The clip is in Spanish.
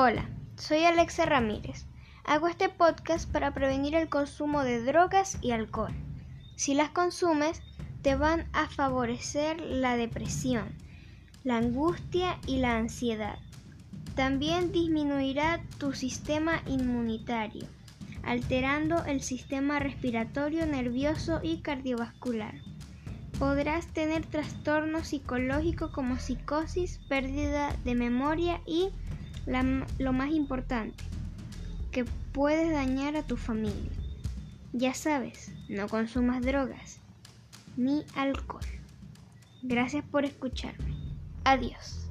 Hola, soy Alexa Ramírez. Hago este podcast para prevenir el consumo de drogas y alcohol. Si las consumes, te van a favorecer la depresión, la angustia y la ansiedad. También disminuirá tu sistema inmunitario, alterando el sistema respiratorio, nervioso y cardiovascular. Podrás tener trastornos psicológicos como psicosis, pérdida de memoria y lo más importante, que puedes dañar a tu familia. Ya sabes, no consumas drogas ni alcohol. Gracias por escucharme. Adiós.